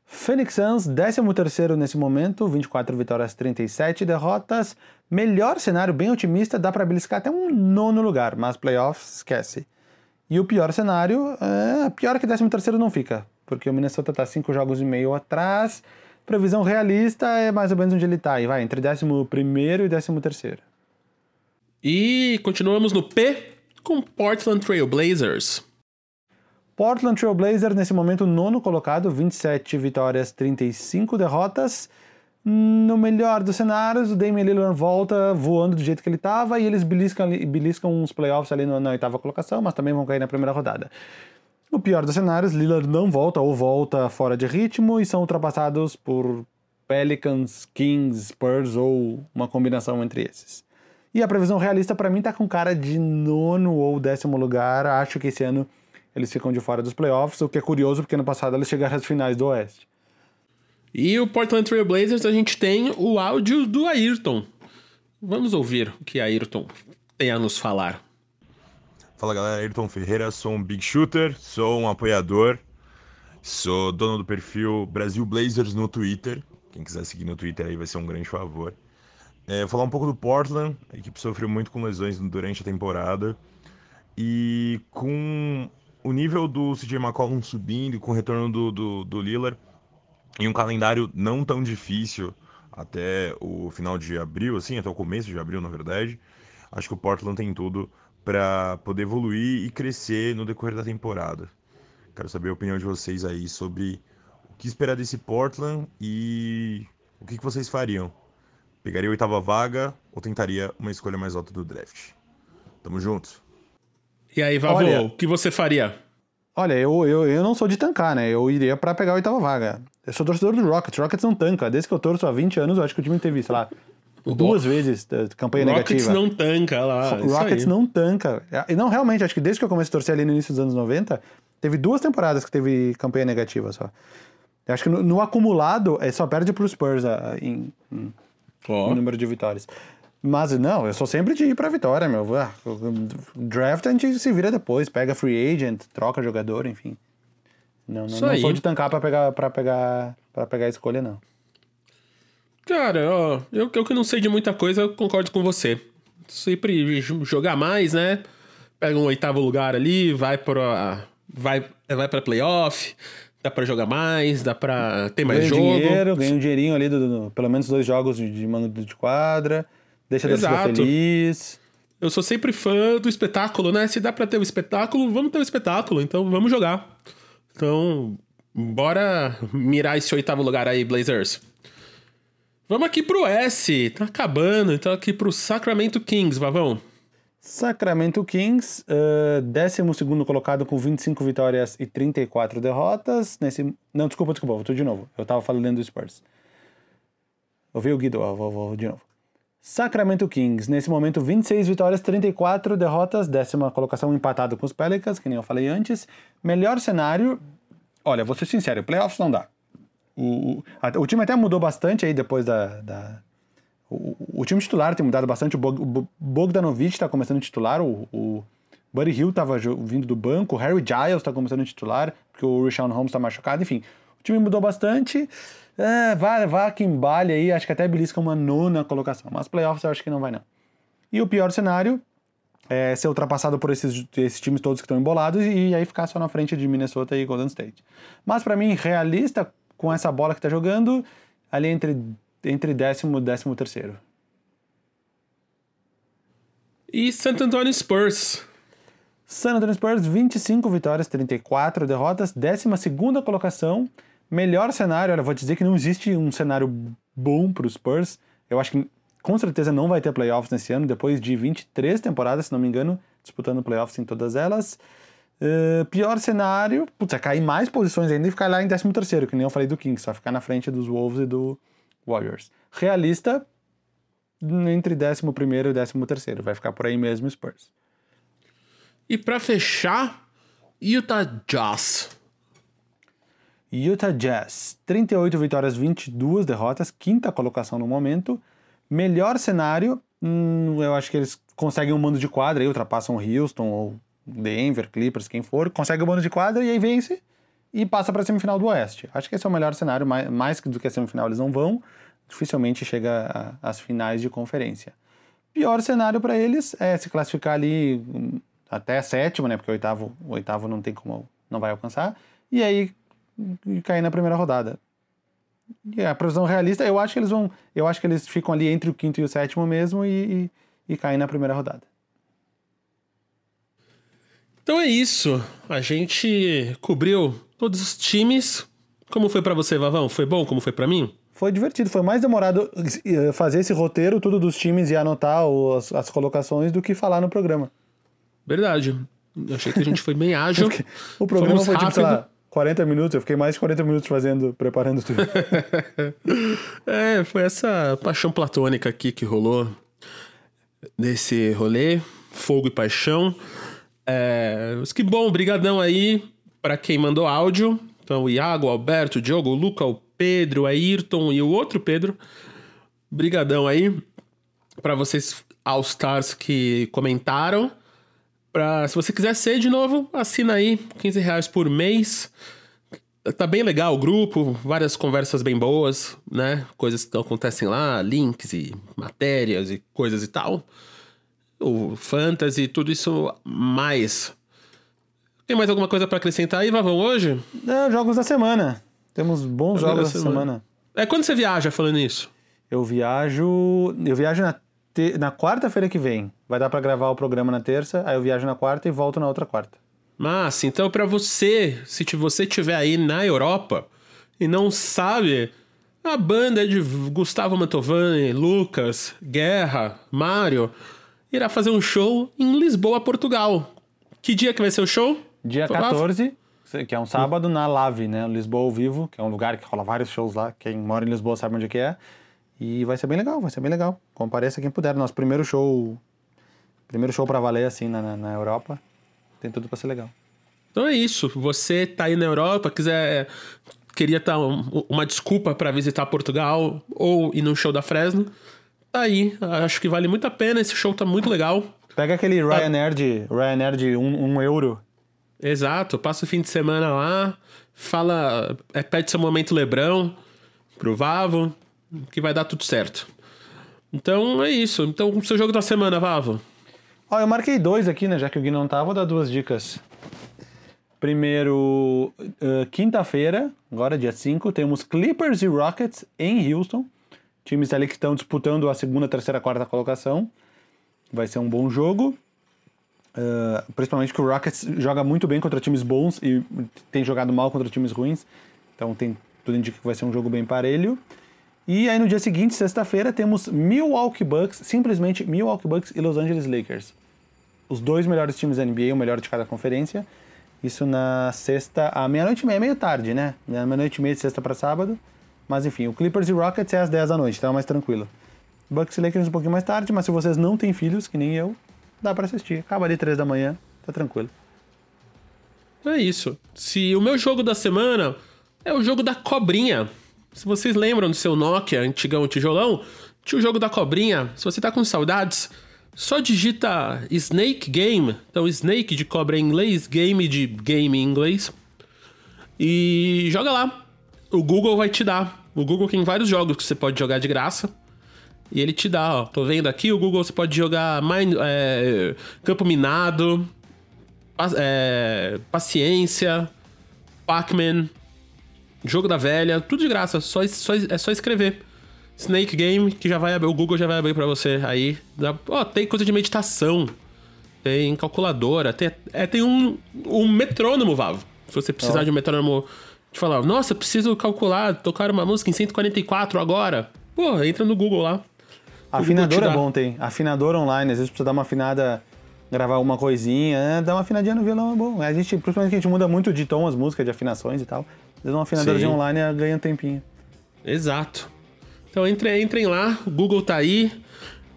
Phoenix Suns, 13 nesse momento, 24 vitórias, 37 derrotas. Melhor cenário, bem otimista, dá para beliscar até um nono lugar, mas playoffs, esquece. E o pior cenário, é, pior que 13 não fica, porque o Minnesota tá 5 jogos e meio atrás. Previsão realista é mais ou menos onde ele tá, e vai entre 11 e 13 e continuamos no P com Portland Trail Blazers. Portland Trail Blazers, nesse momento, nono colocado, 27 vitórias, 35 derrotas. No melhor dos cenários, o Damian Lillard volta voando do jeito que ele estava e eles beliscam, beliscam uns playoffs ali na, na oitava colocação, mas também vão cair na primeira rodada. No pior dos cenários, Lillard não volta ou volta fora de ritmo e são ultrapassados por Pelicans, Kings, Spurs ou uma combinação entre esses. E a previsão realista para mim tá com cara de nono ou décimo lugar. Acho que esse ano eles ficam de fora dos playoffs, o que é curioso porque no passado eles chegaram às finais do Oeste. E o Portland Trail Blazers a gente tem o áudio do Ayrton. Vamos ouvir o que Ayrton tem a nos falar. Fala galera, Ayrton Ferreira, sou um big shooter, sou um apoiador, sou dono do perfil Brasil Blazers no Twitter. Quem quiser seguir no Twitter aí vai ser um grande favor. É, falar um pouco do Portland, a equipe sofreu muito com lesões durante a temporada. E com o nível do CJ McCollum subindo, com o retorno do, do, do Lillard, em um calendário não tão difícil até o final de abril, assim, até o começo de abril, na verdade, acho que o Portland tem tudo para poder evoluir e crescer no decorrer da temporada. Quero saber a opinião de vocês aí sobre o que esperar desse Portland e o que, que vocês fariam. Pegaria a oitava vaga ou tentaria uma escolha mais alta do draft? Tamo junto. E aí, Vavô, olha, o que você faria? Olha, eu, eu, eu não sou de tancar, né? Eu iria para pegar a oitava vaga. Eu sou torcedor do Rockets. Rockets não tanca. Desde que eu torço há 20 anos, eu acho que o time teve, sei lá, duas vezes campanha Rockets negativa. Rockets não tanca lá. Rockets não tanca. E não, realmente, acho que desde que eu comecei a torcer ali no início dos anos 90, Teve duas temporadas que teve campanha negativa só. Eu acho que no, no acumulado, é só perde pro Spurs a, em, em, Ó. em número de vitórias. Mas não, eu sou sempre de ir pra vitória, meu. Ah, Draft a gente se vira depois, pega free agent, troca jogador, enfim. Não, não, Isso não aí. sou de tancar pra pegar, pra pegar, pra pegar a escolha, não. Cara, ó, eu, eu que não sei de muita coisa, eu concordo com você. Sempre jogar mais, né? Pega um oitavo lugar ali, vai pra. Vai, vai pra playoff, dá pra jogar mais, dá pra ter mais ganha jogo. dinheiro, ganha um dinheirinho ali, do, do- pelo menos dois jogos de, de mando de quadra, deixa a torcida feliz. Eu sou sempre fã do espetáculo, né? Se dá pra ter o espetáculo, vamos ter o espetáculo, então vamos jogar. Então, bora mirar esse oitavo lugar aí, Blazers. Vamos aqui pro S, tá acabando, então aqui pro Sacramento Kings, Vavão. Sacramento Kings, eh, décimo segundo colocado com 25 vitórias e 34 derrotas. Nesse... Não, desculpa, desculpa, vou de novo. Eu tava falando do Spurs. Ouvi o Guido, vou, vou de novo. Sacramento Kings, nesse momento 26 vitórias, 34 derrotas, décima colocação empatado com os Pelicans, que nem eu falei antes. Melhor cenário, olha, vou ser sincero, playoffs não dá. O, o, o time até mudou bastante aí depois da, da, o, o time titular tem mudado bastante. O Bog- o Bo- Bogdanovic está começando titular. O, o Buddy Hill estava vindo do banco. O Harry Giles está começando titular, porque o Rashawn Holmes está machucado. Enfim, o time mudou bastante. É, vai, vai que embale aí. Acho que até belisca uma nona colocação. Mas playoffs eu acho que não vai, não. E o pior cenário é ser ultrapassado por esses, esses times todos que estão embolados e aí ficar só na frente de Minnesota e Golden State. Mas para mim, realista, com essa bola que tá jogando, ali entre, entre décimo e décimo terceiro. E Santo Antonio Spurs. San Antonio Spurs, 25 vitórias, 34 derrotas, 12ª colocação. Melhor cenário, olha, vou dizer que não existe um cenário bom para os Spurs. Eu acho que com certeza não vai ter playoffs nesse ano, depois de 23 temporadas, se não me engano, disputando playoffs em todas elas. Uh, pior cenário, putz, é cair mais posições ainda e ficar lá em 13º, que nem eu falei do Kings, só ficar na frente dos Wolves e do Warriors. Realista, entre 11º e 13º, vai ficar por aí mesmo Spurs. E pra fechar, Utah Jazz. Utah Jazz, 38 vitórias, 22 derrotas, quinta colocação no momento. Melhor cenário, hum, eu acho que eles conseguem um mando de quadra, aí ultrapassam Houston ou Denver, Clippers, quem for, consegue o mando de quadra e aí vence e passa para a semifinal do Oeste. Acho que esse é o melhor cenário, mais, mais do que a semifinal eles não vão, dificilmente chega às finais de conferência. Pior cenário para eles é se classificar ali hum, até sétimo, né? Porque o oitavo, o oitavo não tem como, não vai alcançar. E aí e cair na primeira rodada. E a previsão realista, eu acho que eles vão, eu acho que eles ficam ali entre o quinto e o sétimo mesmo e, e, e caem na primeira rodada. Então é isso. A gente cobriu todos os times. Como foi pra você, Vavão? Foi bom? Como foi pra mim? Foi divertido, foi mais demorado eh, fazer esse roteiro, tudo dos times e anotar as, as colocações do que falar no programa. Verdade. Eu achei que a gente foi bem ágil. O programa Fomos foi tipo, sei rápido. lá, 40 minutos, eu fiquei mais de 40 minutos fazendo, preparando tudo. É, foi essa paixão platônica aqui que rolou nesse rolê, fogo e paixão. É, mas que bom, brigadão aí pra quem mandou áudio. Então, o Iago, o Alberto, o Diogo, o Luca, o Pedro, o Ayrton e o outro Pedro. Brigadão aí pra vocês All-Stars que comentaram. Pra, se você quiser ser de novo, assina aí, 15 reais por mês. Tá bem legal o grupo, várias conversas bem boas, né? Coisas que acontecem lá, links e matérias e coisas e tal. O fantasy, tudo isso mais. Tem mais alguma coisa pra acrescentar aí, Vavão, hoje? É, jogos da semana. Temos bons Jogos jogos da da semana. semana. É quando você viaja falando isso? Eu viajo. Eu viajo na, te- na quarta-feira que vem. Vai dar pra gravar o programa na terça, aí eu viajo na quarta e volto na outra quarta. Massa, então pra você, se você estiver aí na Europa e não sabe, a banda é de Gustavo Mantovani, Lucas, Guerra, Mário, irá fazer um show em Lisboa, Portugal. Que dia que vai ser o show? Dia Rafa? 14, que é um sábado, na Lave, né? Lisboa ao vivo, que é um lugar que rola vários shows lá. Quem mora em Lisboa sabe onde que é. E vai ser bem legal, vai ser bem legal. Compareça quem puder. Nosso primeiro show. Primeiro show pra valer, assim, na, na, na Europa. Tem tudo pra ser legal. Então é isso. Você tá aí na Europa, quiser queria estar uma desculpa para visitar Portugal ou ir no show da Fresno, tá aí. Acho que vale muito a pena. Esse show tá muito legal. Pega aquele Ryanair de, Ryanair de um, um euro. Exato. Passa o fim de semana lá, fala, é, pede seu momento Lebrão pro Vavo, que vai dar tudo certo. Então é isso. Então, o seu jogo da semana, Vavo? Ó, eu marquei dois aqui, né? Já que o Gui não tá, vou dar duas dicas. Primeiro, uh, quinta-feira, agora dia 5, temos Clippers e Rockets em Houston. Times ali que estão disputando a segunda, terceira, quarta colocação. Vai ser um bom jogo. Uh, principalmente que o Rockets joga muito bem contra times bons e tem jogado mal contra times ruins. Então tem tudo indica que vai ser um jogo bem parelho. E aí no dia seguinte, sexta-feira, temos Milwaukee Bucks, simplesmente Milwaukee Bucks e Los Angeles Lakers. Os dois melhores times da NBA, o melhor de cada conferência. Isso na sexta, à meia-noite e meia, meio tarde, né? Meia-noite e meia de sexta para sábado. Mas enfim, o Clippers e Rockets é às 10 da noite, então é mais tranquilo. Bucks e Lakers um pouquinho mais tarde, mas se vocês não têm filhos, que nem eu, dá para assistir. Acaba ali 3 da manhã, tá tranquilo. É isso. Se o meu jogo da semana é o jogo da cobrinha. Se vocês lembram do seu Nokia antigão tijolão, tinha o jogo da cobrinha. Se você tá com saudades, só digita Snake Game. Então, Snake de cobra em inglês, game de game em inglês. E joga lá. O Google vai te dar. O Google tem vários jogos que você pode jogar de graça. E ele te dá, ó. Tô vendo aqui, o Google você pode jogar é, Campo Minado, é, Paciência, Pac-Man, Jogo da Velha, tudo de graça, só, só, é só escrever. Snake Game, que já vai abrir, o Google já vai abrir pra você aí. Ó, tem coisa de meditação, tem calculadora, tem, é, tem um, um metrônomo, Vavo. Se você precisar oh. de um metrônomo, te falar, nossa, preciso calcular, tocar uma música em 144 agora. Pô, entra no Google lá. Afinador é bom, tem. Afinador online, às vezes precisa dar uma afinada, gravar uma coisinha, né? Dar uma afinadinha no violão é bom. A gente, principalmente que a gente muda muito de tom as músicas, de afinações e tal. Às vezes uma afinadorzinha online ganha um tempinho. Exato. Então entrem, entrem lá, o Google tá aí,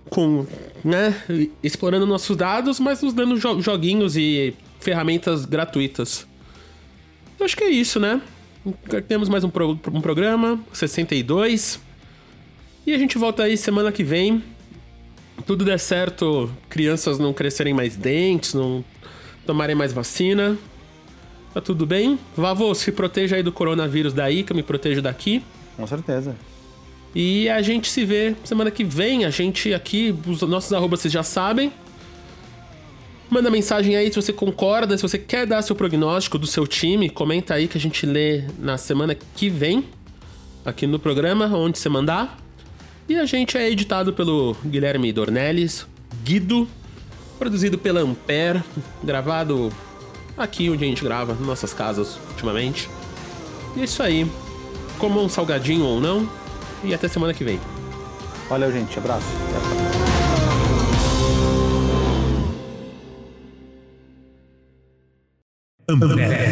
com, né, explorando nossos dados, mas nos dando jo joguinhos e ferramentas gratuitas. Eu acho que é isso, né? Temos mais um, pro um programa, 62. E a gente volta aí semana que vem. Tudo der certo, crianças não crescerem mais dentes, não tomarem mais vacina. Tá tudo bem? Vavô, se proteja aí do coronavírus daí, que eu me protejo daqui. Com certeza. E a gente se vê semana que vem. A gente aqui, os nossos arrobas vocês já sabem. Manda mensagem aí se você concorda, se você quer dar seu prognóstico do seu time. Comenta aí que a gente lê na semana que vem. Aqui no programa, onde você mandar. E a gente é editado pelo Guilherme Dornelles, Guido, produzido pela Ampere, gravado aqui onde a gente grava, nas nossas casas ultimamente. E é isso aí. Como um salgadinho ou não, e até semana que vem. Valeu, gente. Abraço. Até